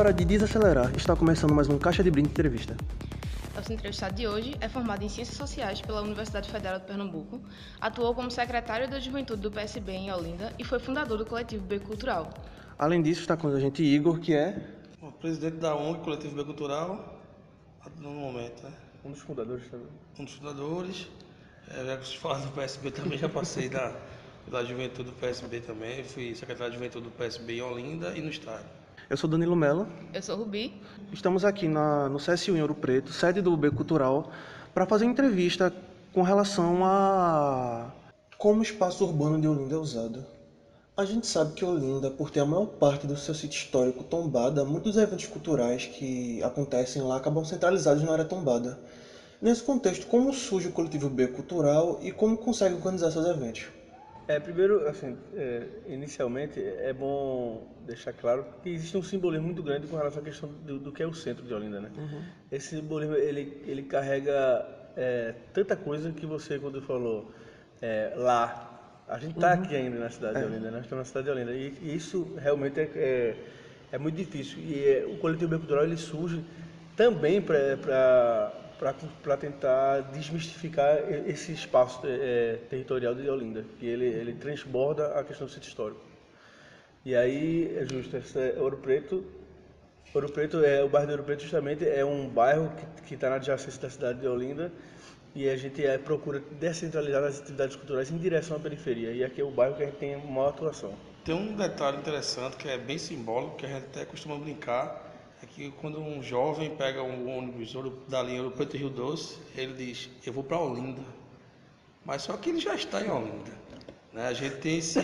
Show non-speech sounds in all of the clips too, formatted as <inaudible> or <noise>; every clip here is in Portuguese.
hora de desacelerar. Está começando mais um Caixa de Brinde Entrevista. Nosso entrevistado de hoje é formado em Ciências Sociais pela Universidade Federal de Pernambuco, atuou como secretário da Juventude do PSB em Olinda e foi fundador do coletivo B Cultural. Além disso, está com a gente Igor, que é o presidente da ONG Coletivo B Cultural, no momento, né? Um dos fundadores também. Um dos fundadores. É, já que vocês falaram do PSB também, já passei da, da juventude do PSB também. Fui secretário de juventude do PSB em Olinda e no Estado. Eu sou Danilo Mello. Eu sou Rubi. Estamos aqui na, no CSU em Ouro Preto, sede do B Cultural, para fazer uma entrevista com relação a como o espaço urbano de Olinda é usado. A gente sabe que Olinda, por ter a maior parte do seu sítio histórico tombada, muitos eventos culturais que acontecem lá acabam centralizados na área tombada. Nesse contexto, como surge o coletivo B Cultural e como consegue organizar seus eventos? É, primeiro, assim, é, inicialmente é bom deixar claro que existe um simbolismo muito grande com relação à questão do, do que é o centro de Olinda, né? Uhum. Esse simbolismo ele ele carrega é, tanta coisa que você quando falou é, lá a gente está uhum. aqui ainda na cidade é. de Olinda, né? nós estamos na cidade de Olinda e, e isso realmente é, é, é muito difícil e é, o coletivo cultural ele surge também para para tentar desmistificar esse espaço é, territorial de Olinda, que ele, ele transborda a questão do sítio histórico. E aí, é justo, é Ouro Preto, Ouro Preto é o bairro de Ouro Preto justamente é um bairro que está na adjacência da cidade de Olinda e a gente é, procura descentralizar as atividades culturais em direção à periferia. E aqui é o bairro que a gente tem maior atuação. Tem um detalhe interessante que é bem simbólico, que a gente até costuma brincar, é que quando um jovem pega um ônibus da linha Ouro Preto Rio Doce, ele diz, eu vou para Olinda. Mas só que ele já está em Olinda. Né? A gente tem esse,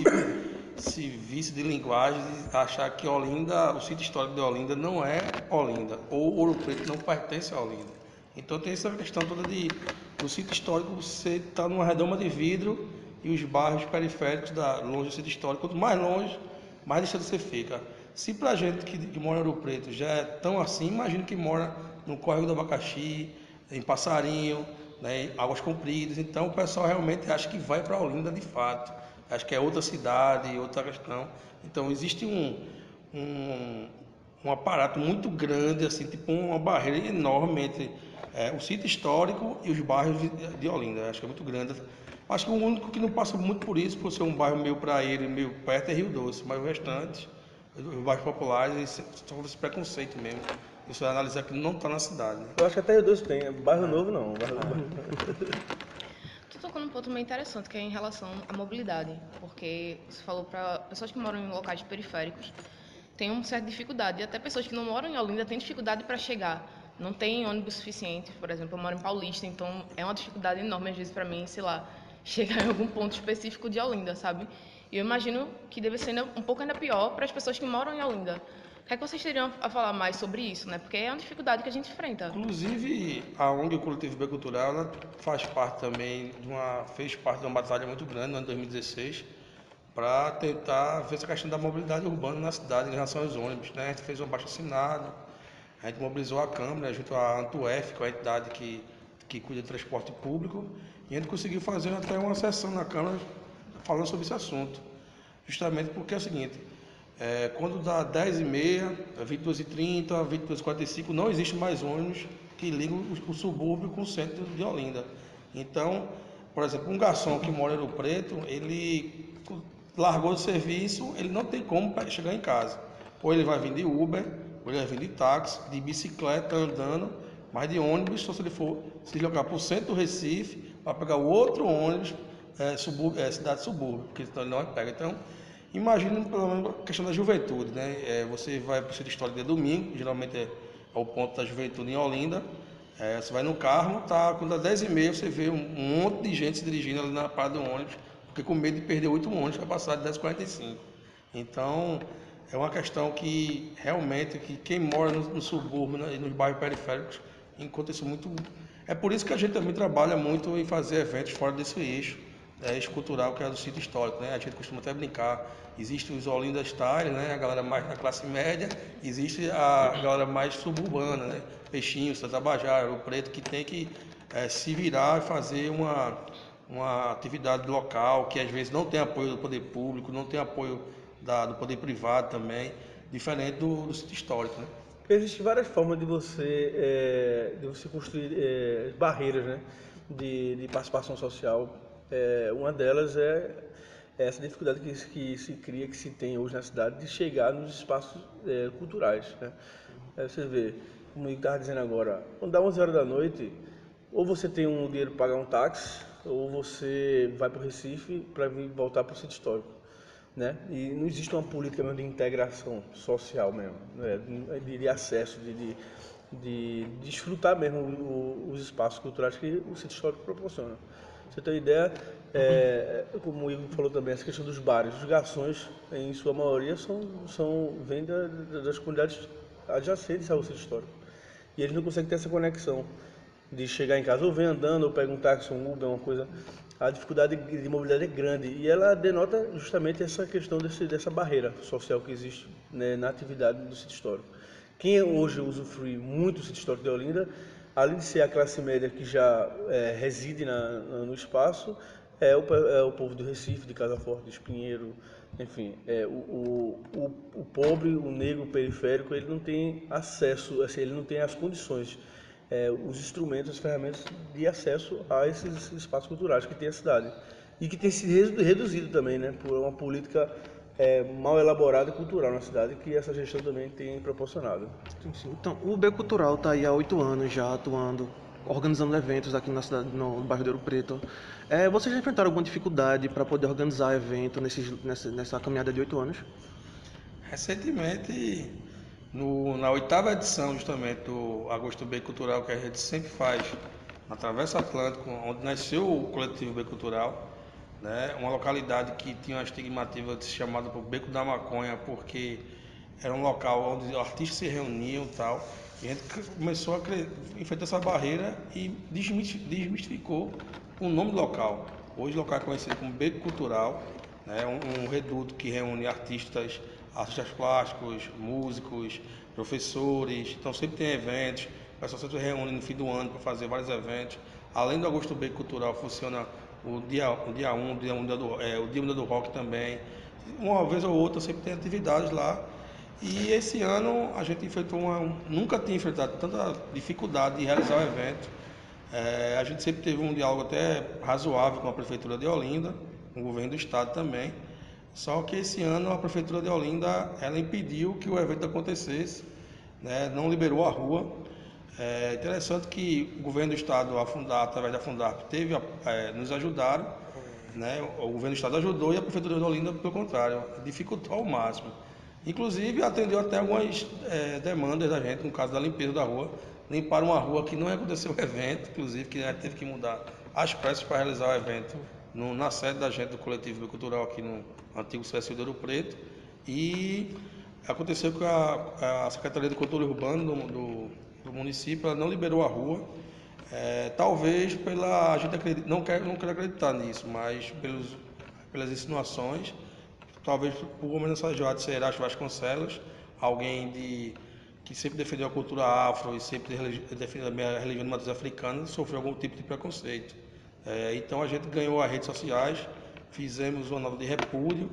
esse vício de linguagem de achar que Olinda, o sítio histórico de Olinda não é Olinda, ou Ouro Preto não pertence a Olinda. Então tem essa questão toda de o sítio histórico você está numa redoma de vidro e os bairros periféricos da longe do sítio histórico, quanto mais longe, mais distante você fica. Se para a gente que, que, mora em Ouro Preto já é tão assim, imagina que mora no Córrego do Abacaxi, em Passarinho, né, em Águas Compridas. Então o pessoal realmente acha que vai para Olinda de fato. Acho que é outra cidade, outra questão. Então existe um, um, um aparato muito grande, assim, tipo uma barreira enorme entre é, o sítio histórico e os bairros de Olinda. Acho que é muito grande. Acho que o único que não passa muito por isso, por ser um bairro meio praia, meio perto, é Rio Doce, mas o restante, bairros populares, só esse preconceito mesmo. Isso é analisar que não está na cidade. Né? Eu acho que até Rio Doce tem, bairro novo não. Bairro... <laughs> tu tocou num ponto meio interessante, que é em relação à mobilidade, porque você falou para pessoas que moram em locais periféricos, tem uma certa dificuldade, e até pessoas que não moram em Olinda têm dificuldade para chegar não tem ônibus suficiente. Por exemplo, eu moro em Paulista, então é uma dificuldade enorme às vezes para mim, sei lá, <laughs> chegar em algum ponto específico de Olinda, sabe? E eu imagino que deve ser um pouco ainda pior para as pessoas que moram em Olinda. O que, é que vocês teriam a falar mais sobre isso, né? Porque é uma dificuldade que a gente enfrenta. Inclusive, a ONG o Coletivo B Cultural faz parte também de uma fez parte de uma batalha muito grande no ano 2016 para tentar ver essa questão da mobilidade urbana na cidade em relação aos ônibus, né? A gente fez um baixo assinado, a gente mobilizou a Câmara junto à Antuef, que é a entidade que, que cuida do transporte público, e a gente conseguiu fazer até uma sessão na Câmara falando sobre esse assunto. Justamente porque é o seguinte, é, quando dá 10h30, 22h30, 22h45, não existe mais ônibus que ligam o, o subúrbio com o centro de Olinda. Então, por exemplo, um garçom que mora no Preto, ele largou o serviço, ele não tem como chegar em casa. Ou ele vai vir de Uber, ele vai vir de táxi, de bicicleta, andando, mas de ônibus, só se ele for se jogar para o centro do Recife, vai pegar o outro ônibus, é, subúrbio, é, cidade subúrbio, porque não pega. Então, imagine pelo menos a questão da juventude, né? É, você vai para o centro histórico de domingo, geralmente é, é, o ponto da juventude em Olinda, é, você vai no carro, tá, quando dá 10 e meia você vê um, um monte de gente se dirigindo ali na parada do ônibus, porque com medo de perder oito ônibus para passar de 10h45. Então, é uma questão que realmente que quem mora no, no subúrbio né, e nos bairros periféricos encontra isso muito. É por isso que a gente também trabalha muito em fazer eventos fora desse eixo, né, eixo cultural que é do sítio histórico. Né? A gente costuma até brincar. Existe os Olinda Style, né? a galera mais da classe média, existe a galera mais suburbana, né? Peixinho, Santa Bajara, o Preto, que tem que é, se virar e fazer uma, uma atividade local que às vezes não tem apoio do poder público, não tem apoio da, do poder privado também, diferente do, do sítio histórico. Né? Existem várias formas de você, é, de você construir é, barreiras né, de, de participação social. É, uma delas é essa dificuldade que, que, se cria, que se tem hoje na cidade, de chegar nos espaços é, culturais. Né? você vê, como eu estava dizendo agora, quando dá 11 horas da noite, ou você tem um dinheiro para pagar um táxi, ou você vai para o Recife para voltar para o centro histórico né? E não existe uma política mesmo de integração social mesmo, né? de, de, acesso, de, de, de, desfrutar mesmo os espaços culturais que o sítio histórico proporciona. Você tem ideia, é, como o Igor falou também, essa questão dos bares, os garçons, em sua maioria, são, são vêm da, das comunidades adjacentes ao sítio histórico. E eles não conseguem ter essa conexão de chegar em casa, ou vem andando, ou pega um táxi, um Uber, uma coisa a dificuldade de mobilidade é grande e ela denota justamente essa questão desse, dessa barreira social que existe né, na atividade do sítio histórico. Quem hoje usufrui muito do sítio histórico de Olinda, além de ser a classe média que já é, reside na, no espaço, é o, é o, povo do Recife, de Casa Forte, de Espinheiro, enfim, é, o, o, o, o pobre, o negro periférico, ele não tem acesso, assim, ele não tem as condições é, os instrumentos, as ferramentas de acesso a esses espaços culturais que tem a cidade. E que tem se reduzido também, né, por uma política é, mal elaborada e cultural na cidade, que essa gestão também tem proporcionado. Sim, sim. Então, o B Cultural está aí há oito anos já atuando, organizando eventos aqui na cidade, no, bairro de Ouro Preto. É, vocês já enfrentaram alguma dificuldade para poder organizar evento nesses, nessa, nessa caminhada de oito anos? Recentemente no, na oitava edição, justamente, do Agosto B Cultural, que a gente sempre faz na Travessa Atlântico, onde nasceu o coletivo B Cultural, né? uma localidade que tinha uma estigmativa chamada por Beco da Maconha, porque era um local onde artistas se reuniam e tal. E a gente começou a enfrentar essa barreira e desmistificou o nome do local. Hoje o local é conhecido como Beco Cultural, né? um, um reduto que reúne artistas artistas plásticos, músicos, professores, então sempre tem eventos, o pessoal sempre reúne no fim do ano para fazer vários eventos. Além do Agosto Bem Cultural, funciona o dia 1, o dia 1 um, dia um do, é, o dia do rock também. Uma vez ou outra sempre tem atividades lá. E esse ano a gente enfrentou uma. Nunca tinha enfrentado tanta dificuldade de realizar o evento. É, a gente sempre teve um diálogo até razoável com a Prefeitura de Olinda, com o governo do Estado também. Só que esse ano a prefeitura de Olinda ela impediu que o evento acontecesse, né? não liberou a rua. É interessante que o governo do estado, a Fundar, através da Fundarp, teve, é, nos ajudaram, né? o governo do estado ajudou e a prefeitura de Olinda, pelo contrário, dificultou ao máximo. Inclusive atendeu até algumas é, demandas da gente, no caso da limpeza da rua, limpar uma rua que não aconteceu o evento, inclusive que a gente teve que mudar as pressas para realizar o evento no, na sede da gente do coletivo cultural aqui no antigo CSU de Ouro Preto. E aconteceu que a, a Secretaria de Cultura Urbana do, do, do município não liberou a rua. É, talvez pela. A gente acredita, não quer não quero acreditar nisso, mas pelos, pelas insinuações, talvez por o de Seiracho Vasconcelos, alguém de, que sempre defendeu a cultura afro e sempre defendeu a religião de matriz africana, sofreu algum tipo de preconceito. É, então a gente ganhou as redes sociais, fizemos uma nota de repúdio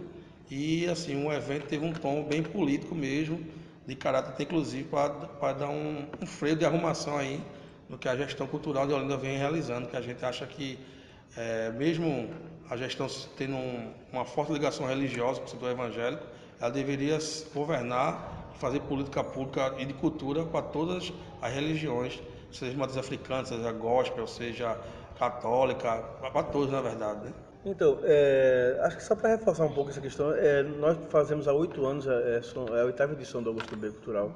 e assim um evento teve um tom bem político mesmo, de caráter inclusive para dar um, um, freio de arrumação aí no que a gestão cultural de Olinda vem realizando, que a gente acha que é, mesmo a gestão tendo um, uma forte ligação religiosa com o setor evangélico, ela deveria governar, fazer política pública e de cultura para todas as religiões, seja matriz africana, seja gospel, seja católica, para todos, na verdade. Né? Então, é, acho que só para reforçar um pouco essa questão, é, nós fazemos há oito anos, é, é, a oitava edição do Augusto B Cultural.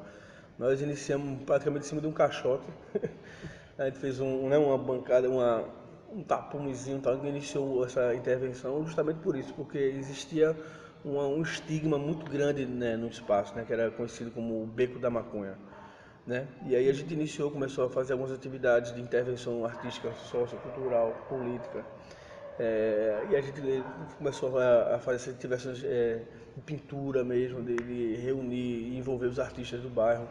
Nós iniciamos praticamente em cima de um caixote. <laughs> a gente fez um, né, uma bancada, uma, um tapumezinho tal, que iniciou essa intervenção justamente por isso, porque existia uma, um estigma muito grande né, no espaço, né, que era conhecido como o Beco da Maconha. Né? E aí a gente iniciou, começou a fazer algumas atividades de intervenção artística, sociocultural, política. É, e a gente começou a, a fazer intervenções é, pintura mesmo, de, de, reunir e envolver os artistas do bairro.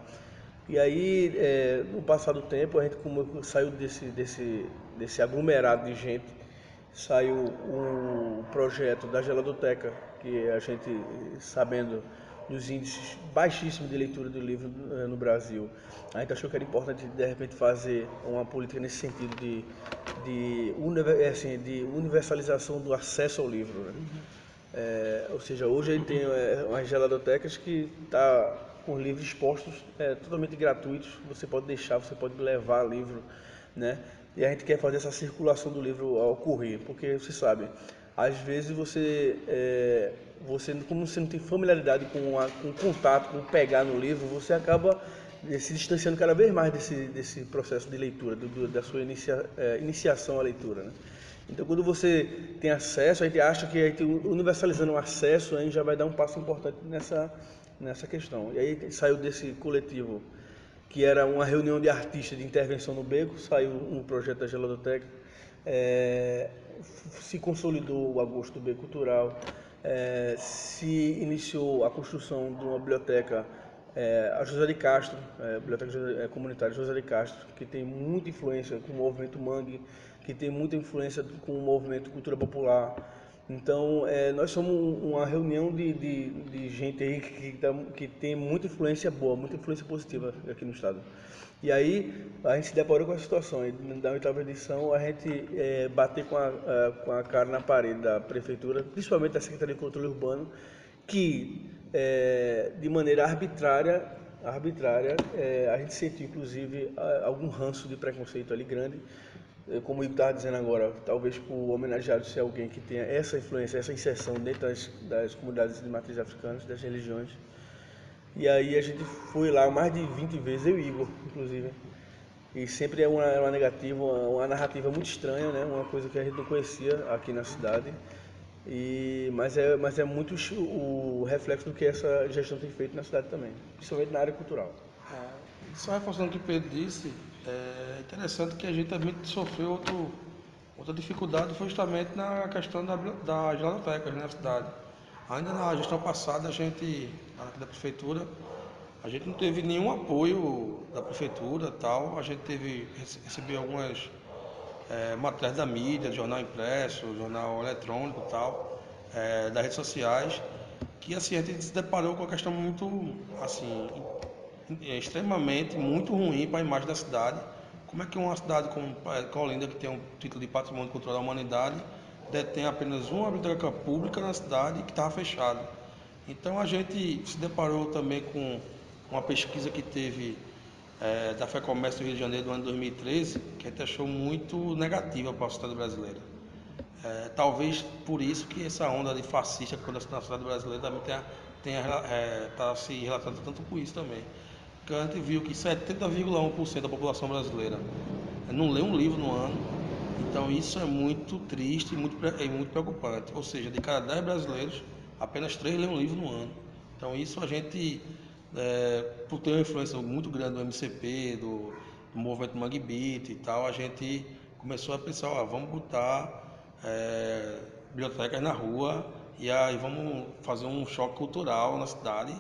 E aí, é, no passar do tempo, a gente como, saiu desse, desse, desse aglomerado de gente, saiu o projeto da Geladoteca, que a gente, sabendo dos índices baixíssimos de leitura do livro uh, no Brasil. A gente achou que era importante, de repente, fazer uma política nesse sentido de, de, assim, de universalização do acesso ao livro. Né? É, ou seja, hoje a gente tem é, umas geladotecas que está com livros expostos é, totalmente gratuitos. Você pode deixar, você pode levar livro, né? E a gente quer fazer essa circulação do livro ocorrer, porque você sabe, às vezes você, é, você como você não tem familiaridade com, a, com o contato, com pegar no livro, você acaba é, se distanciando cada vez mais desse, desse processo de leitura, do, do, da sua inicia, é, iniciação à leitura. Né? Então, quando você tem acesso, a gente acha que a gente, universalizando o acesso, a gente já vai dar um passo importante nessa, nessa questão. E aí saiu desse coletivo que era uma reunião de artistas de intervenção no beco, saiu um projeto da Geladoteca, é, se consolidou o agosto do beco cultural, é, se iniciou a construção de uma biblioteca, é, a José de Castro, é, Biblioteca é, Comunitária José de Castro, que tem muita influência com o movimento Mangue, que tem muita influência com o movimento Cultura Popular, então, é, nós somos uma reunião de, de, de gente aí que, que, tá, que, tem muita influência boa, muita influência positiva aqui no Estado. E aí, a gente se deparou com a situação. E na oitava edição, a gente é, bater com a, a, com a cara na parede da Prefeitura, principalmente da Secretaria de Controle Urbano, que, é, de maneira arbitrária, arbitrária é, a gente sentiu, inclusive, algum ranço de preconceito ali grande, eh, como o Igor estava dizendo agora, talvez por homenageado ser alguém que tenha essa influência, essa inserção dentro das, das comunidades de matriz africanas, das religiões. E aí a gente foi lá mais de 20 vezes, eu e Igor, inclusive. E sempre é uma, é uma negativa, uma, uma, narrativa muito estranha, né? uma coisa que a gente não conhecia aqui na cidade. E, mas, é, mas é muito o, reflexo do que essa gestão tem feito na cidade também, principalmente na área cultural. É, só reforçando o que o Pedro disse, é interessante que a gente também sofreu outro, outra dificuldade foi justamente na questão da, da gelatotecas na cidade. Ainda na gestão passada, a gente, da prefeitura, a gente não teve nenhum apoio da prefeitura tal. A gente teve, recebeu algumas é, da mídia, jornal impresso, jornal eletrônico tal, é, das redes sociais, que assim, a gente se deparou com a questão muito assim, é extremamente muito ruim para a imagem da cidade. Como é que uma cidade como Colinda, que tem um título de Patrimônio Cultural da Humanidade, detém apenas uma biblioteca pública na cidade que estava fechada? Então a gente se deparou também com uma pesquisa que teve é, da FEComércio do Rio de Janeiro do ano 2013, que a gente achou muito negativa para a sociedade brasileira. É, talvez por isso que essa onda de fascista que acontece na sociedade brasileira também tenha, tenha é, tá se relatando tanto com isso também que a gente viu que 70,1% da população brasileira não lê um livro no ano. Então isso é muito triste e muito, é muito preocupante. Ou seja, de cada 10 brasileiros, apenas 3 lêem um livro no ano. Então isso a gente, é, por ter uma influência muito grande do MCP, do, do movimento Mangue Beat e tal, a gente começou a pensar, ó, vamos botar é, bibliotecas na rua e aí vamos fazer um choque cultural na cidade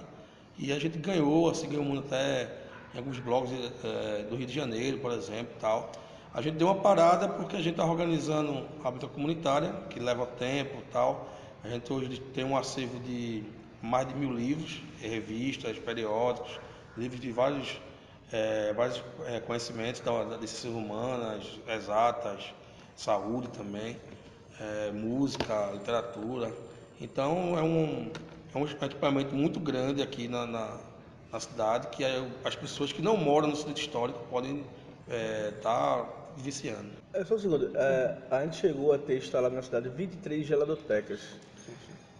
e a gente ganhou, assim, ganhou muito até em alguns blogs é, do Rio de Janeiro, por exemplo, tal. A gente deu uma parada porque a gente está organizando a habitação comunitária, que leva tempo tal. A gente hoje tem um acervo de mais de mil livros, revistas, periódicos, livros de vários, é, vários é, conhecimentos da, da, de ciências humanas, exatas, saúde também, é, música, literatura. Então é um, é um equipamento muito grande aqui na, na, na cidade que as pessoas que não moram no centro histórico podem estar é, tá viciando. É só um segundo, é, a gente chegou a ter instalado na cidade 23 geladotecas.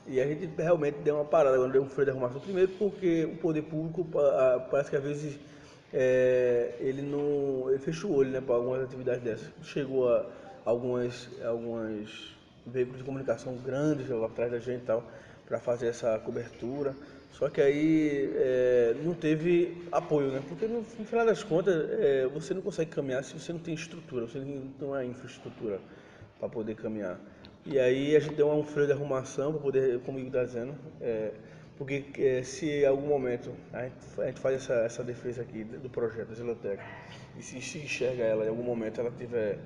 E a gente realmente deu uma parada, quando deu um freio de arrumação. Primeiro porque o poder público parece que às vezes é, ele não ele fecha o olho né, para algumas atividades dessas. Chegou a algumas, algumas veículos de comunicação grandes atrás da gente e tal para fazer essa cobertura. Só que aí é, não teve apoio, né? Porque no, no final das contas é, você não consegue caminhar se você não tem estrutura, você não tem uma infraestrutura para poder caminhar. E aí a gente deu um freio de arrumação para poder, como o Igor está dizendo, é, porque é, se em algum momento a gente, a gente, faz essa, essa defesa aqui do projeto da Zeloteca e se, se enxerga ela em algum momento ela tiver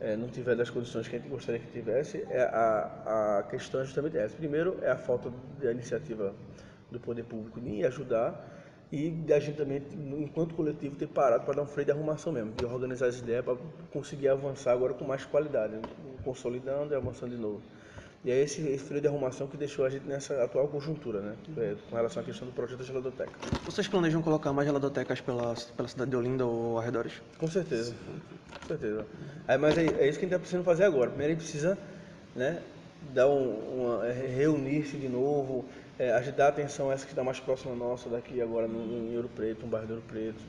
é, não tiver das condições que a gente gostaria que tivesse, é a, a questão é justamente essa. Primeiro, é a falta de iniciativa do poder público em ajudar e da gente também, enquanto coletivo, ter parado para dar um freio de arrumação mesmo, de organizar as ideias para conseguir avançar agora com mais qualidade, consolidando e avançando de novo. E é esse, esse de arrumação que deixou a gente nessa atual conjuntura, né? É, com relação à questão do projeto da geladoteca. Vocês planejam colocar mais geladotecas pela, pela cidade de Olinda ou arredores? Com certeza, com certeza. Aí, mas é, é, isso que a gente está precisando fazer agora. Primeiro a gente precisa né, dar um, é, reunir-se de novo, é, a atenção a essa que está mais próxima nossa daqui agora no, no Ouro Preto, no bairro do Ouro Preto.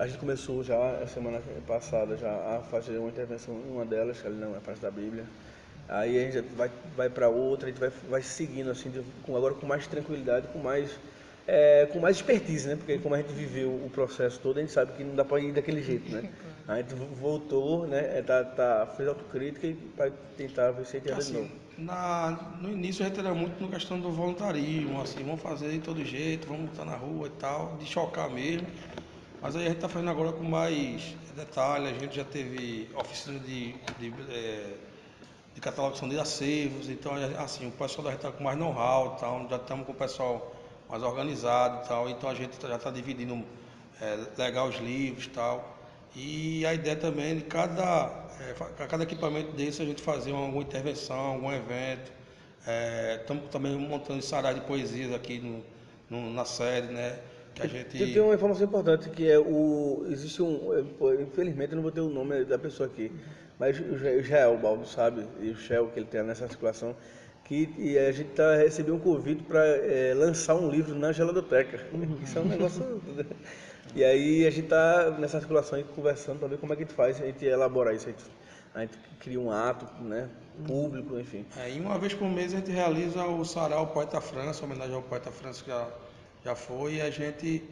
A gente começou já a semana passada já a fazer uma intervenção em uma delas, que ali não é parte da Bíblia. Aí a gente vai, vai para outra, a gente vai, vai seguindo assim, de, com, agora com mais tranquilidade, com mais, é, com mais expertise, né? Porque como a gente viveu o processo todo, a gente sabe que não dá para ir daquele jeito, né? <laughs> A gente voltou, né? É, tá, tá, fez autocrítica e vai tentar ver se a gente assim, de novo. Na, no início a gente era muito na questão do voluntarismo, assim, vamos fazer de todo jeito, vamos estar na rua e tal, de chocar mesmo. Mas aí a gente está fazendo agora com mais detalhe, a gente já teve oficina de, de é, de catalogação de acervos, então assim, o pessoal da gente está com mais know-how, tal, já estamos com o pessoal mais organizado tal, então a gente já está dividindo é, legal os livros tal. E a ideia também de cada, é, cada equipamento desse a gente fazer uma, alguma intervenção, algum evento. Estamos é, também montando sarau de poesias aqui no, no, na sede, né? Que a gente... Tem uma informação importante que é o. Existe um. Infelizmente eu não vou ter o nome da pessoa aqui. Mas o Israel, o Baldo sabe, e o Shell que ele tem nessa articulação, que e a gente tá recebendo um convite para é, lançar um livro na geladoteca. Uhum. Isso é um negócio. <laughs> e aí a gente está nessa articulação aí conversando para ver como é que a gente faz, a gente elaborar isso. A gente, a gente cria um ato, né, público, enfim. É, e uma vez por mês a gente realiza o Sarau Poeta França, homenagem ao Poeta França que já, já foi, e a gente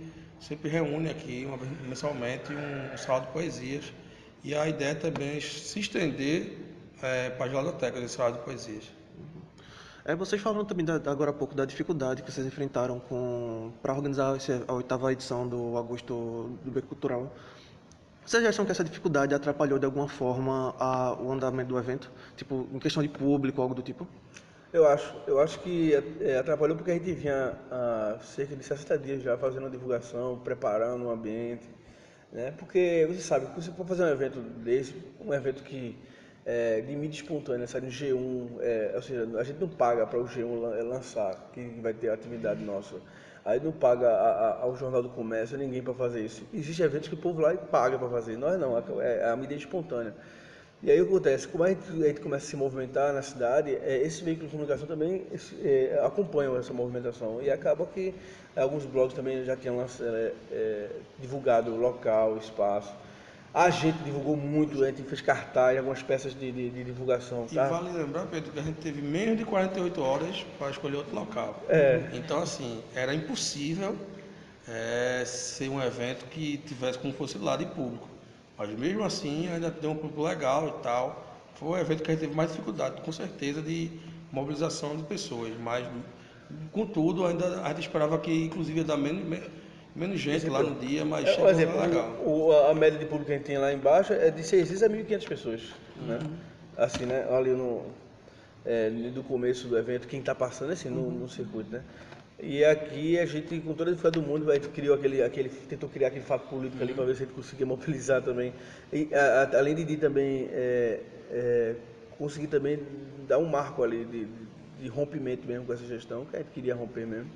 sempre reúne aqui, uma mensalmente, um, um saldo de poesias e a ideia também é se estender é, para a geodoteca desse lado de poesias. É, vocês falaram também da, agora há pouco da dificuldade que vocês enfrentaram para organizar esse, a oitava edição do Agosto do Beco Cultural. Vocês acham que essa dificuldade atrapalhou de alguma forma a, o andamento do evento? Tipo, em questão de público, algo do tipo? Eu acho, eu acho que é, atrapalhou porque a gente vinha há cerca de 60 dias já fazendo a divulgação, preparando o ambiente, né? Porque você sabe, quando você for fazer um evento desse, um evento que é, de mídia espontânea, sabe, no G1, é, ou seja, a gente não paga para o G1 é, lançar, que vai ter atividade nossa. Aí não paga a, a, ao Jornal do Comércio, ninguém para fazer isso. Existem eventos que o povo lá paga para fazer, nós não, é, é a mídia espontânea. E aí o que acontece? Como a gente, a gente, começa a se movimentar na cidade, é, esses veículos de comunicação também é, acompanham essa movimentação. E acaba que alguns blogs também já tinham é, é, divulgado local, espaço. A gente divulgou muito, a gente fez cartaz, algumas peças de, de, de divulgação. E tá? vale lembrar, Pedro, que a gente teve menos de 48 horas para escolher outro local. É. Então, assim, era impossível é, ser um evento que tivesse como fosse lá de público. Mas mesmo assim ainda tem um público legal e tal. Foi o evento que a gente teve mais dificuldade, com certeza, de mobilização de pessoas. Mas, contudo, ainda a gente esperava que inclusive ia dar menos, menos gente lá no dia, mas é, chegou exemplo, legal. O, a média de público que a gente tem lá embaixo é de 600 a 1.500 pessoas. Né? Uhum. Assim, né? Ali no, é, do começo do evento, quem está passando assim, no, no circuito, né? E aqui a gente, com toda a dificuldade do mundo, a gente criou aquele, aquele, tentou criar aquele fato político ali para ver se a gente conseguia mobilizar também. E a, a, além de, também é, é, conseguir também dar um marco ali de, de, rompimento mesmo com essa gestão, que a gente queria romper mesmo.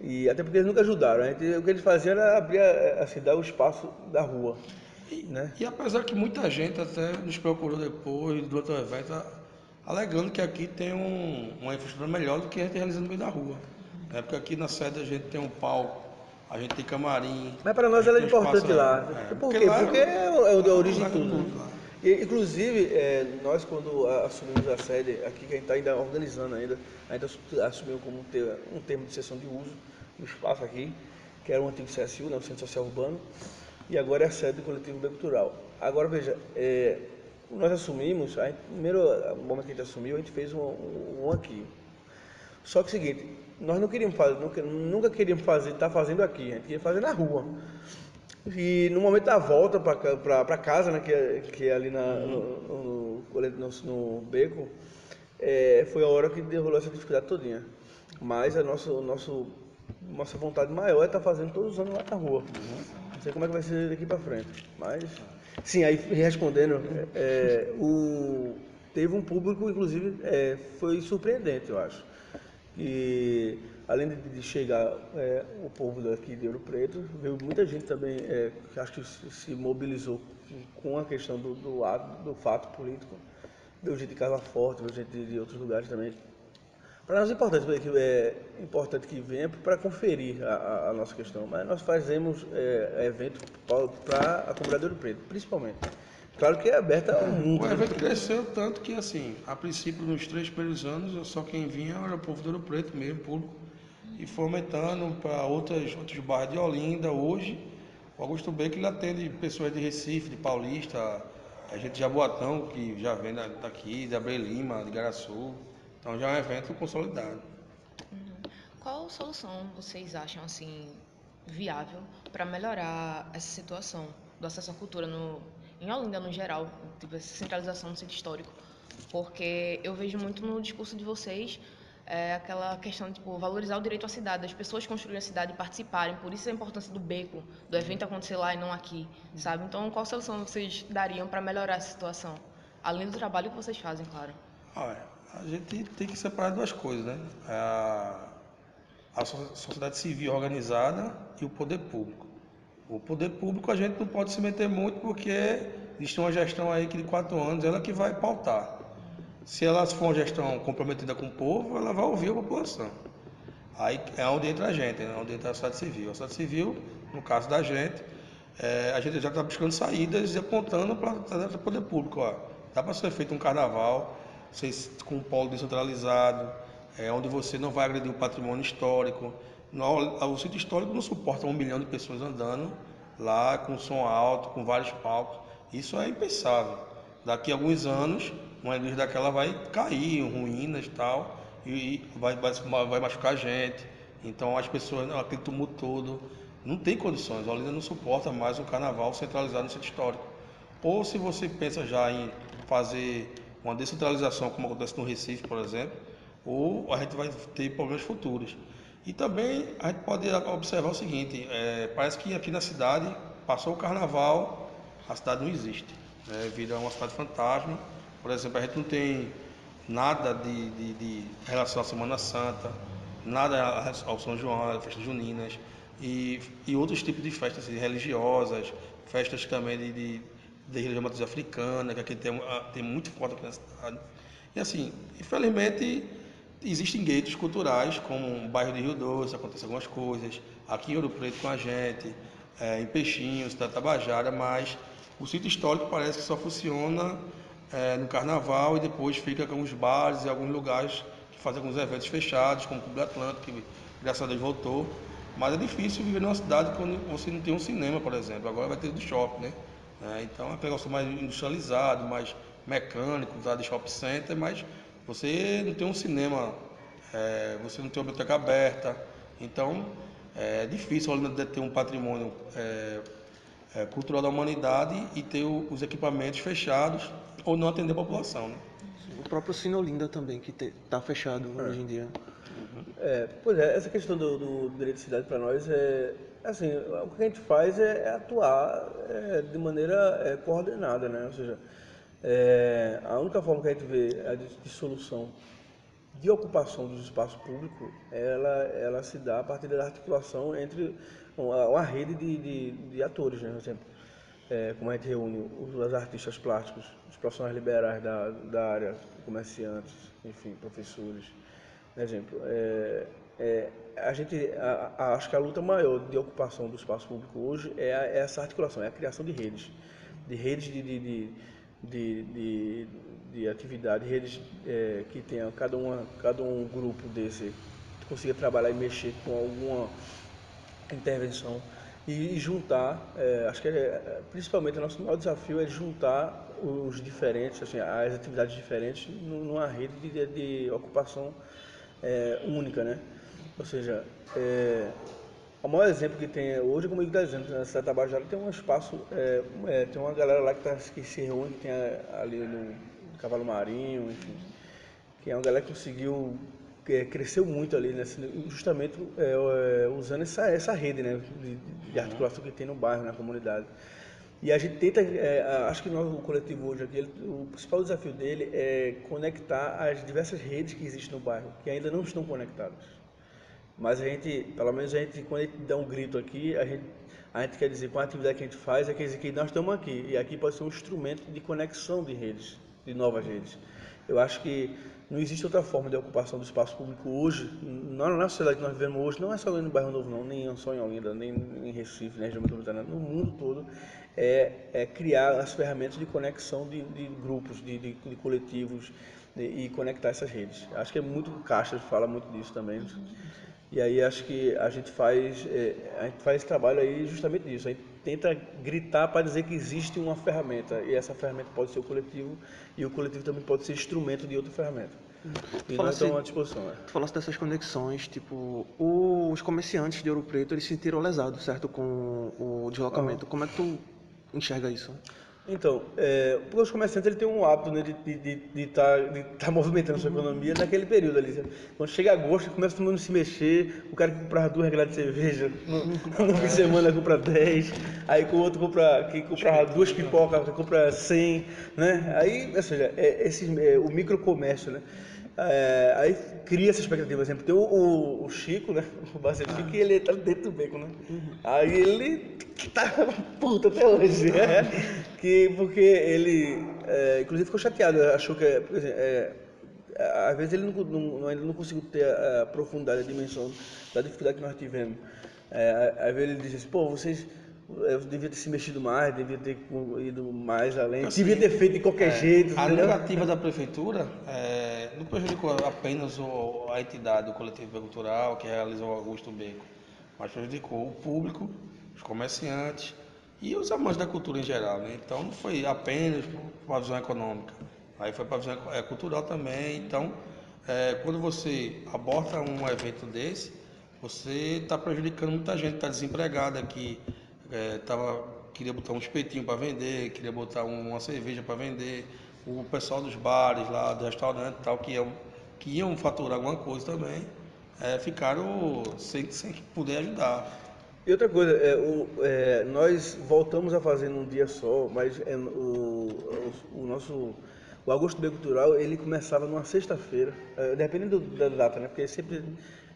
E até porque eles nunca ajudaram. Gente, o que eles faziam era abrir, assim, dar o espaço da rua. E, né? e apesar que muita gente até nos procurou depois do outro evento, alegando que aqui tem um, uma infraestrutura melhor do que a gente realiza no meio da rua. É porque aqui na sede a gente tem um palco, a gente tem camarim. Mas para nós ela é importante lá. É, Por quê? Porque, é, é, é a origem de tudo. E, inclusive, é, nós quando assumimos a sede, aqui que a gente está ainda organizando ainda, ainda assumiu como um termo, um termo de sessão de uso do espaço aqui, que era o antigo CSU, né, o Centro Social Urbano, e agora é a sede do coletivo bem cultural. Agora veja, é, nós assumimos, a gente, primeiro momento que a gente assumiu, a gente fez um, um, um aqui. Só que é o seguinte, nós não queríamos fazer, nunca, nunca queríamos fazer, estar tá fazendo aqui, a gente queria fazer na rua. E no momento da volta para casa, né, que, é, que é ali na, no, no, no, no beco, é, foi a hora que derrolou essa dificuldade todinha. Mas a nosso, nosso nossa vontade maior é estar tá fazendo todos os anos lá na rua. Não sei como é que vai ser daqui para frente. Mas, sim, aí respondendo, é, o, teve um público, inclusive, é, foi surpreendente, eu acho. E além de chegar é, o povo daqui de Ouro Preto, veio muita gente também é, que acho que se mobilizou com a questão do, do, ato, do fato político. Veio gente de Casa Forte, veio gente de outros lugares também. Para nós é importante, é importante que venha para conferir a, a, nossa questão, mas nós fazemos é, evento para a comunidade de Ouro Preto, principalmente. Claro que é aberta ao mundo. O evento cresceu tanto que, assim, a princípio, nos três primeiros anos, só quem vinha era o povo do Ouro Preto mesmo, público e foi aumentando para outros bairros de Olinda. Hoje, o Augusto Beco ele atende pessoas de Recife, de Paulista, a gente de Jaboatão, que já vem daqui, de Abre Lima, de Garaçu. Então já é um evento consolidado. Uhum. Qual solução vocês acham assim viável para melhorar essa situação do acesso à cultura no, em Olinda no geral, tipo, essa centralização do centro histórico? Porque eu vejo muito no discurso de vocês é aquela questão de tipo, valorizar o direito à cidade, das pessoas construírem a cidade e participarem. Por isso a importância do beco, do evento acontecer lá e não aqui, sabe? Então, qual solução vocês dariam para melhorar essa situação? Além do trabalho que vocês fazem, claro. Olha, a gente tem que separar duas coisas, né? A, a sociedade civil organizada e o poder público. O poder público a gente não pode se meter muito porque existe uma gestão aí que de quatro anos ela que vai pautar. Se ela for uma gestão comprometida com o povo, ela vai ouvir a população. Aí é onde entra a gente, é onde entra a sociedade civil. A sociedade civil, no caso da gente, é, a gente já está buscando saídas e apontando para o poder público. Ó. Dá para ser feito um carnaval com um polo descentralizado, é, onde você não vai agredir o patrimônio histórico. O sítio histórico não suporta um milhão de pessoas andando lá com som alto, com vários palcos. Isso é impensável. Daqui a alguns anos, uma igreja daquela vai cair, ruínas e tal, e vai, vai, vai machucar a gente. Então as pessoas, aquele tumulto todo, não tem condições. A Olinda não suporta mais um carnaval centralizado no centro histórico. Ou se você pensa já em fazer uma descentralização, como acontece no Recife, por exemplo, ou a gente vai ter problemas futuros. E também a gente pode observar o seguinte: é, parece que aqui na cidade passou o carnaval, a cidade não existe, né? vira uma cidade fantasma por exemplo, a gente não tem nada de, de, de relação à Semana Santa, nada ao São João, festas juninas e, e outros tipos de festas assim, religiosas, festas também de, de, de religião matriz africana, que aqui tem, ah, tem muito forte aqui na cidade. E assim, infelizmente, existem guetos culturais, como o bairro de Rio Doce, acontecem algumas coisas, aqui em Ouro Preto com a gente, é, em Peixinhos, Tabajara, mas o sítio histórico parece que só funciona é, no carnaval e depois fica com os bares e alguns lugares que fazem alguns eventos fechados, como o Clube Atlântico, que graças a Deus voltou. Mas é difícil viver numa cidade quando você não tem um cinema, por exemplo. Agora vai ter do shopping, né? É, então é um negócio mais industrializado, mais mecânico, usado de shopping center, mas você não tem um cinema, é, você não tem uma biblioteca aberta. Então é difícil ainda ter um patrimônio é, é, cultural da humanidade e ter o, os equipamentos fechados ou não atender a população. Né? O próprio Cine Olinda também, que está fechado é. hoje em dia. É, pois é, essa questão do, do direito de cidade para nós é assim, o que a gente faz é, é atuar é, de maneira é, coordenada, né? Ou seja, é, a única forma que a gente vê a de, de, ocupação dos espaços públicos, ela, ela se dá a partir da articulação entre uma, uma rede de, de, de, atores, né? Por exemplo, é, como a gente reúne os artistas plásticos, os profissionais liberais da, da área, comerciantes, enfim, professores. Por exemplo, é, é, a gente, a, a, acho que a luta maior de ocupação do espaço público hoje é, a, é essa articulação, é a criação de redes, de redes de, de, de, de, de, de atividade, redes é, que tenham cada, uma, cada um grupo desse consiga trabalhar e mexer com alguma intervenção e juntar, é, acho que é, principalmente o nosso maior desafio é juntar os diferentes, assim, as atividades diferentes numa rede de, de ocupação é, única, né? Ou seja, é, o maior exemplo que tem hoje, como eu estou dizendo, na cidade da Tabajara tem um espaço, é, é, tem uma galera lá que, tá, que se reúne, que tem ali no Cavalo Marinho, enfim, que é uma galera que conseguiu é, cresceu muito ali, nesse, justamente é, é, usando essa, essa rede né, de, de articulação que tem no bairro, na comunidade. E a gente tenta, é, acho que nós, o coletivo hoje aqui, ele, o principal desafio dele é conectar as diversas redes que existem no bairro, que ainda não estão conectadas. Mas a gente, pelo menos a gente, quando a gente dá um grito aqui, a gente, a gente quer dizer, com a atividade que a gente faz, é quer dizer que nós estamos aqui. E aqui pode ser um instrumento de conexão de redes, de novas redes. Eu acho que não existe outra forma de ocupação do espaço público hoje, na sociedade que nós vivemos hoje, não é só no bairro Novo não, nem só em Olinda, nem em Recife, na região metropolitana, no mundo todo, é, é, criar as ferramentas de conexão de, de grupos, de, de, de coletivos e conectar essas redes. Acho que é muito, Caixa fala muito disso também. E aí acho que a gente faz, é, a gente faz esse trabalho aí justamente disso. A gente tenta gritar para dizer que existe uma ferramenta e essa ferramenta pode ser o coletivo e o coletivo também pode ser instrumento de outra ferramenta. E nós estamos à disposição. É. Tu falaste dessas conexões, tipo, os comerciantes de Ouro Preto, eles se sentiram lesados, certo, com o deslocamento. Como é que tu enxerga isso? Então, é, os comerciantes ele tem um hábito né, de estar tá, tá movimentando sua economia naquele período ali. Quando chega agosto, começa todo mundo a se mexer, o cara que comprava duas regras de cerveja, <laughs> no, fim de semana compra 10, aí com o outro compra, que comprava duas pipocas, compra 100, né? Aí, ou seja, é, esse, é, o microcomércio, né? É, aí cria essa expectativa, por exemplo, tem o, o, o Chico, né? <laughs> O Barcelona ah. Chico, ele tá dentro do beco, né? Uhum. Aí ele tá <laughs> puto até hoje, né? que, porque ele, é, inclusive, ficou chateado, achou que, por exemplo, é, às vezes ele não, não, ainda não conseguiu ter a, a, profundidade, a dimensão da dificuldade que nós tivemos. É, às vezes ele diz assim, pô, vocês eu devia ter se mexido mais, devia ter ido mais além, assim, devia ter feito de qualquer é, jeito. A negativa da prefeitura é, não prejudicou apenas o, a entidade, o coletivo cultural que realizou o Augusto Beco, mas prejudicou o público, os comerciantes e os amantes da cultura em geral. Né? Então não foi apenas para a visão econômica, aí foi para a visão é, cultural também. Então, é, quando você aborta um evento desse, você está prejudicando muita gente, está desempregada aqui é, tava, queria botar um espetinho para vender, queria botar uma cerveja para vender, o pessoal dos bares lá, do restaurante tal, que iam, que iam faturar alguma coisa também, é, ficaram sem, sem poder ajudar. E outra coisa, é, o, é, nós voltamos a fazer num dia só, mas é, o, o, o, nosso o Agosto Bem Cultural ele começava numa sexta-feira, é, dependendo da data, né? Porque sempre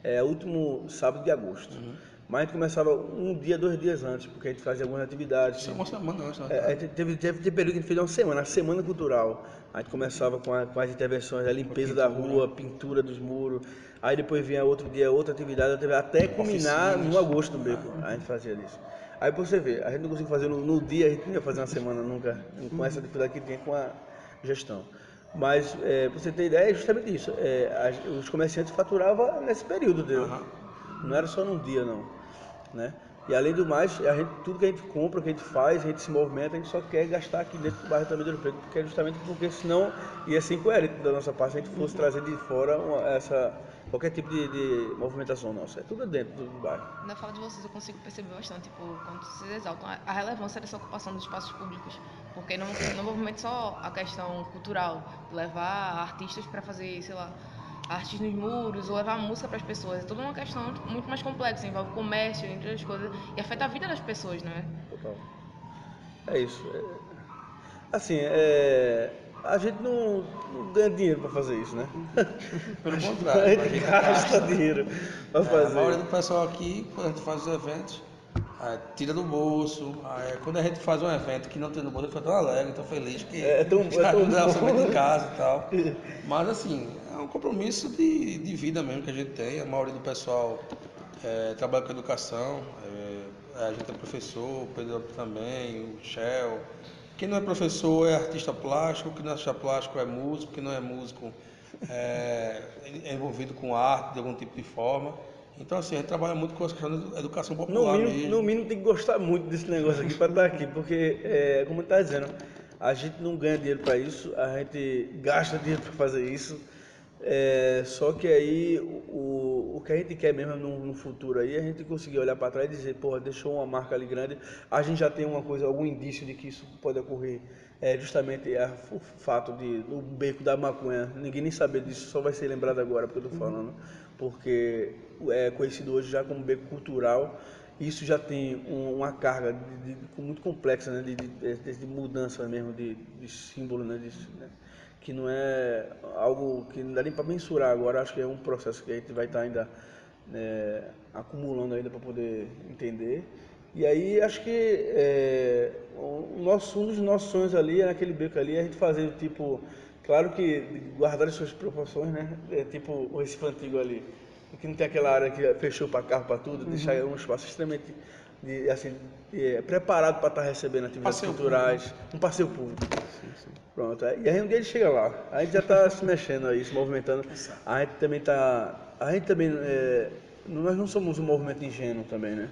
é o último sábado de agosto. Uhum. Mas a gente começava um dia, dois dias antes, porque a gente fazia algumas atividades. Isso é uma semana antes, né? É, teve, teve, teve período que a gente fez uma semana, a semana cultural. A gente começava com, a, com as intervenções, a limpeza da rua, pintura dos muros. Aí depois vinha outro dia, outra atividade, até culminar no agosto do beco. A gente fazia isso. Aí você ver, a gente não conseguiu fazer no, no, dia, a gente não ia fazer uma semana nunca, com essa dificuldade que tem com a gestão. Mas, é, pra você ter ideia, é justamente isso. É, as, os comerciantes faturavam nesse período, deu. Uhum. Não era só num dia, não né? E além do mais, a gente, tudo que a gente compra, que a gente faz, a gente se movimenta, a gente só quer gastar aqui dentro do bairro também do Preto, porque é justamente porque senão ia ser incoerente da nossa parte se a gente fosse trazer de fora uma, essa, qualquer tipo de, de, movimentação nossa. É tudo dentro do bairro. Na fala de vocês eu consigo perceber bastante, tipo, quando vocês exaltam a relevância dessa ocupação dos espaços públicos. Porque não, não movimenta só a questão cultural, levar artistas para fazer, sei lá, artes nos muros, ou levar música para as pessoas. É toda uma questão muito mais complexa, envolve comércio, entre outras coisas, e afeta a vida das pessoas, não é? Total. É isso. É... Assim, é... a gente não, não ganha dinheiro para fazer isso, né? <laughs> Pelo contrário, a gente gasta dinheiro para fazer. É, a maioria do pessoal aqui, quando a gente faz os eventos, tira do bolso. quando a gente faz um evento que não tem no bolso, eu fico tão alegre, tão feliz que é, é tão, <laughs> é tão bom. em casa e tal. <laughs> Mas assim, é um compromisso de, de vida mesmo que a gente tem. A maioria do pessoal é, trabalha com educação, é, a gente é professor, o Pedro também, o Shell. Quem não é professor é artista plástico, quem não é artista plástico é músico, quem não é músico é, é envolvido com arte de algum tipo de forma. Então, assim, a gente trabalha muito com a questão da educação popular. No mínimo, no mínimo tem que gostar muito desse negócio aqui para estar aqui, porque, é, como está dizendo, a gente não ganha dinheiro para isso, a gente gasta dinheiro para fazer isso. É, só que aí o, o que a gente quer mesmo no, no futuro aí, a gente conseguir olhar para trás e dizer, porra, deixou uma marca ali grande, a gente já tem uma coisa, algum indício de que isso pode ocorrer é justamente a, o fato de o beco da maconha, ninguém nem saber disso, só vai ser lembrado agora porque eu estou falando, porque é conhecido hoje já como beco cultural. Isso já tem um, uma carga de, de, muito complexa, né, de, de, mudança mesmo de, símbolo, né, né, que não é algo que não dá nem para mensurar agora. Acho que é um processo que a gente vai estar tá ainda é, acumulando ainda para poder entender. E aí acho que é, o nosso, um dos nossos sonhos ali, naquele beco ali, é a gente fazer tipo, claro que guardar as suas proporções, né? É tipo o Recife Antigo ali, que não tem aquela área que fechou para carro, para tudo, uhum. deixar um espaço extremamente de, assim, é, preparado para estar tá recebendo atividades passeio culturais, público. um passeio público. Sim, sim. Pronto, e aí um dia ele chega lá, a gente já está se mexendo aí, se movimentando, a gente também está, a gente também é, nós não somos um movimento ingênuo também, né?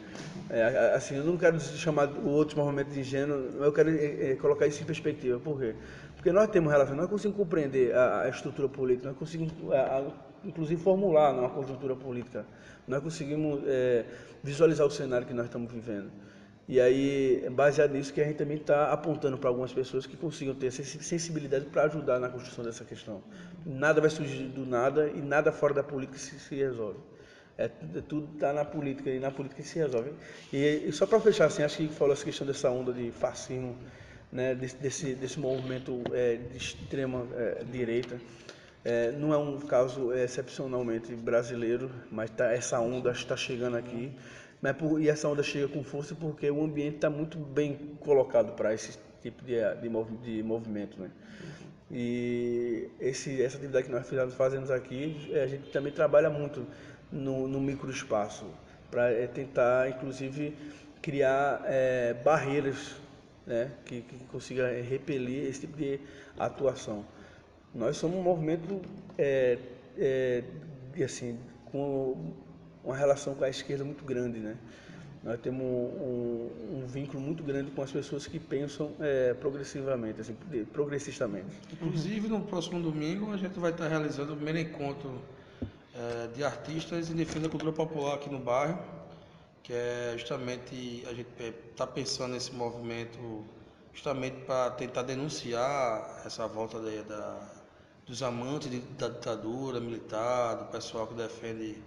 É, assim, eu não quero chamar o outro movimento de ingênuo, eu quero é, é, colocar isso em perspectiva. Por quê? Porque nós temos relação, nós conseguimos compreender a, a estrutura política, nós conseguimos, a, a, inclusive, formular uma conjuntura política, nós conseguimos é, visualizar o cenário que nós estamos vivendo. E aí, é baseado nisso, que a gente também está apontando para algumas pessoas que consigam ter essa sensibilidade para ajudar na construção dessa questão. Nada vai surgir do nada e nada fora da política se, se resolve. É, é, tudo está na política e na política se resolve. E, e só para fechar, assim, acho que falou essa questão dessa onda de fascismo, né, desse, desse, desse movimento é, de extrema é, direita. É, não é um caso excepcionalmente brasileiro, mas tá, essa onda está chegando aqui. Mas por, e essa onda chega com força porque o ambiente está muito bem colocado para esse tipo de, de, de movimento. Né? E esse, essa atividade que nós fazemos aqui, a gente também trabalha muito no, no microespaço, para é, tentar, inclusive, criar é, barreiras né, que, que consiga repelir esse tipo de atuação. Nós somos um movimento é, é, assim, com uma relação com a esquerda muito grande, né? Nós temos um, um, vínculo muito grande com as pessoas que pensam é, progressivamente, assim, progressistamente. Inclusive, no próximo domingo, a gente vai estar realizando o primeiro encontro de artistas em defesa da cultura popular aqui no bairro, que é justamente a gente está pensando nesse movimento justamente para tentar denunciar essa volta da, dos amantes de, da ditadura militar, do pessoal que defende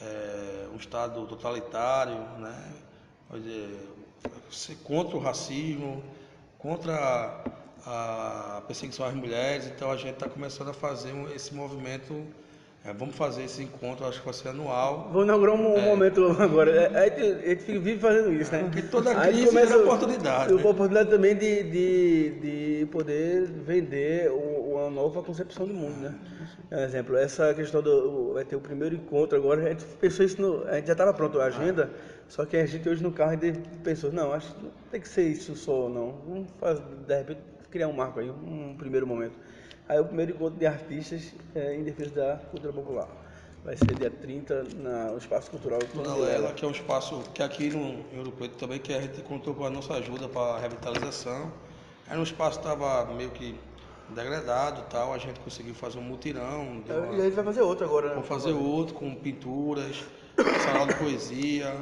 é, um Estado totalitário, né? contra o racismo, contra a perseguição às mulheres. Então a gente está começando a fazer esse movimento é, vamos fazer esse encontro, acho que vai ser anual. Vou inaugurar um é. momento agora. É, a gente, a gente vive fazendo isso, né? Porque toda crise começa, é uma oportunidade. Uma oportunidade também de, de, de poder vender uma nova concepção do mundo, né? Por exemplo, essa questão do. Vai ter o primeiro encontro agora, a gente pensou isso, no, a gente já estava pronto a agenda, só que a gente hoje no carro pensou, não, acho que não tem que ser isso só, não. Vamos fazer, de repente criar um marco aí, um primeiro momento. Aí o primeiro encontro de artistas é, em defesa da cultura popular. Vai ser dia 30 na, no Espaço Cultural Dona Lela, que é um espaço que aqui no, Ouro Preto também, que a gente contou com a nossa ajuda para a revitalização. Era um espaço que estava meio que degradado tal, a gente conseguiu fazer um mutirão. Uma... E a gente vai fazer outro agora, né? Vamos fazer outro com pinturas, salão de poesia,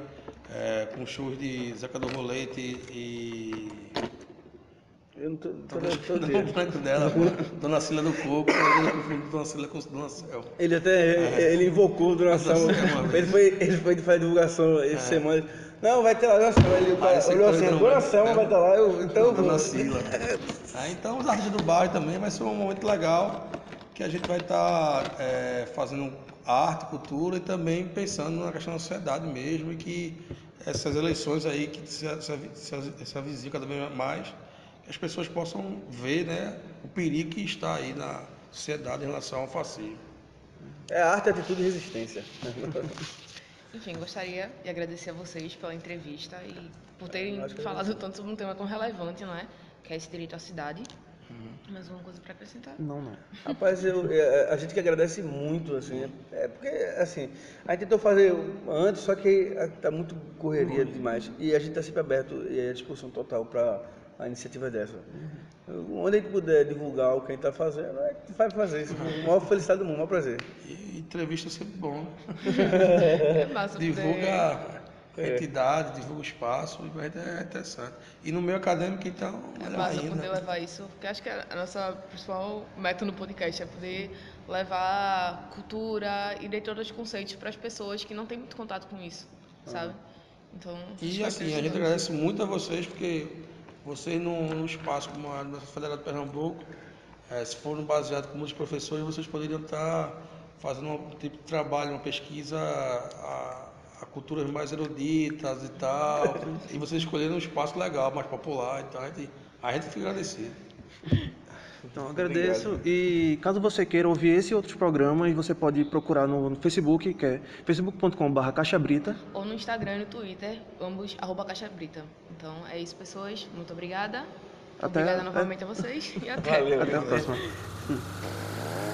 é, com shows de Zeca do Rolete e eu não tô, tô, tô, tô <laughs> branco dela, <laughs> Dona Cília do Coco, eu confundo Dona Cília com Dona Céu. Ele até, é. ele invocou Dona Céu. Ele foi, ele foi fazer divulgação essa é. semana. Não, vai ter lá, Dona Céu. Ele ah, olhou assim, Dona Céu vai estar lá, eu, então eu Dona Cília. <laughs> ah, então os artistas do bairro também vai ser um momento legal, que a gente vai estar tá, é, fazendo arte, cultura e também pensando na questão da sociedade mesmo, e que essas eleições aí que se, se, se, se avizinham cada vez mais, as pessoas possam ver né, o perigo que está aí na sociedade em relação ao fascismo. É arte, atitude e resistência. <laughs> Enfim, gostaria de agradecer a vocês pela entrevista e por terem falado tanto sobre um tema tão relevante, não é? Que é esse direito à cidade. Uhum. Mais alguma coisa para acrescentar? Não, não. Rapaz, eu, é, a gente que agradece muito, assim, é porque, assim, a gente tentou fazer antes, só que está muito correria demais. E a gente está sempre aberto e à disposição total para a iniciativa dessa. Uhum. Onde a gente puder divulgar o que a gente está fazendo, a gente vai fazer isso com a maior felicidade do mundo, o maior prazer. E entrevista é sempre bom. é massa <laughs> Divulga a entidade, divulga o espaço, e vai é interessante. E no meio acadêmico, então, É massa ainda. poder levar isso, porque acho que a nossa principal meta no podcast é poder levar cultura e dentre outros conceitos para as pessoas que não têm muito contato com isso, sabe? Então, E assim, a gente agradece muito a vocês, porque vocês num, num espaço como a Universidade Federal de Pernambuco, eh, se for um baseado com muitos professores, vocês poderiam estar fazendo um tipo de trabalho, uma pesquisa a, a culturas mais eruditas e tal, <laughs> e vocês escolheram um espaço legal, mais popular, então a gente, a gente fica agradecido. <laughs> Então agradeço e caso você queira ouvir esse e outros programas, você pode procurar no, no Facebook, que é facebook.com.br caixabrita. Ou no Instagram e no Twitter, ambos, arroba Caixa Brita. Então é isso, pessoas. Muito obrigada. Até- obrigada novamente a vocês e até. Valeu. Até a próxima. <laughs>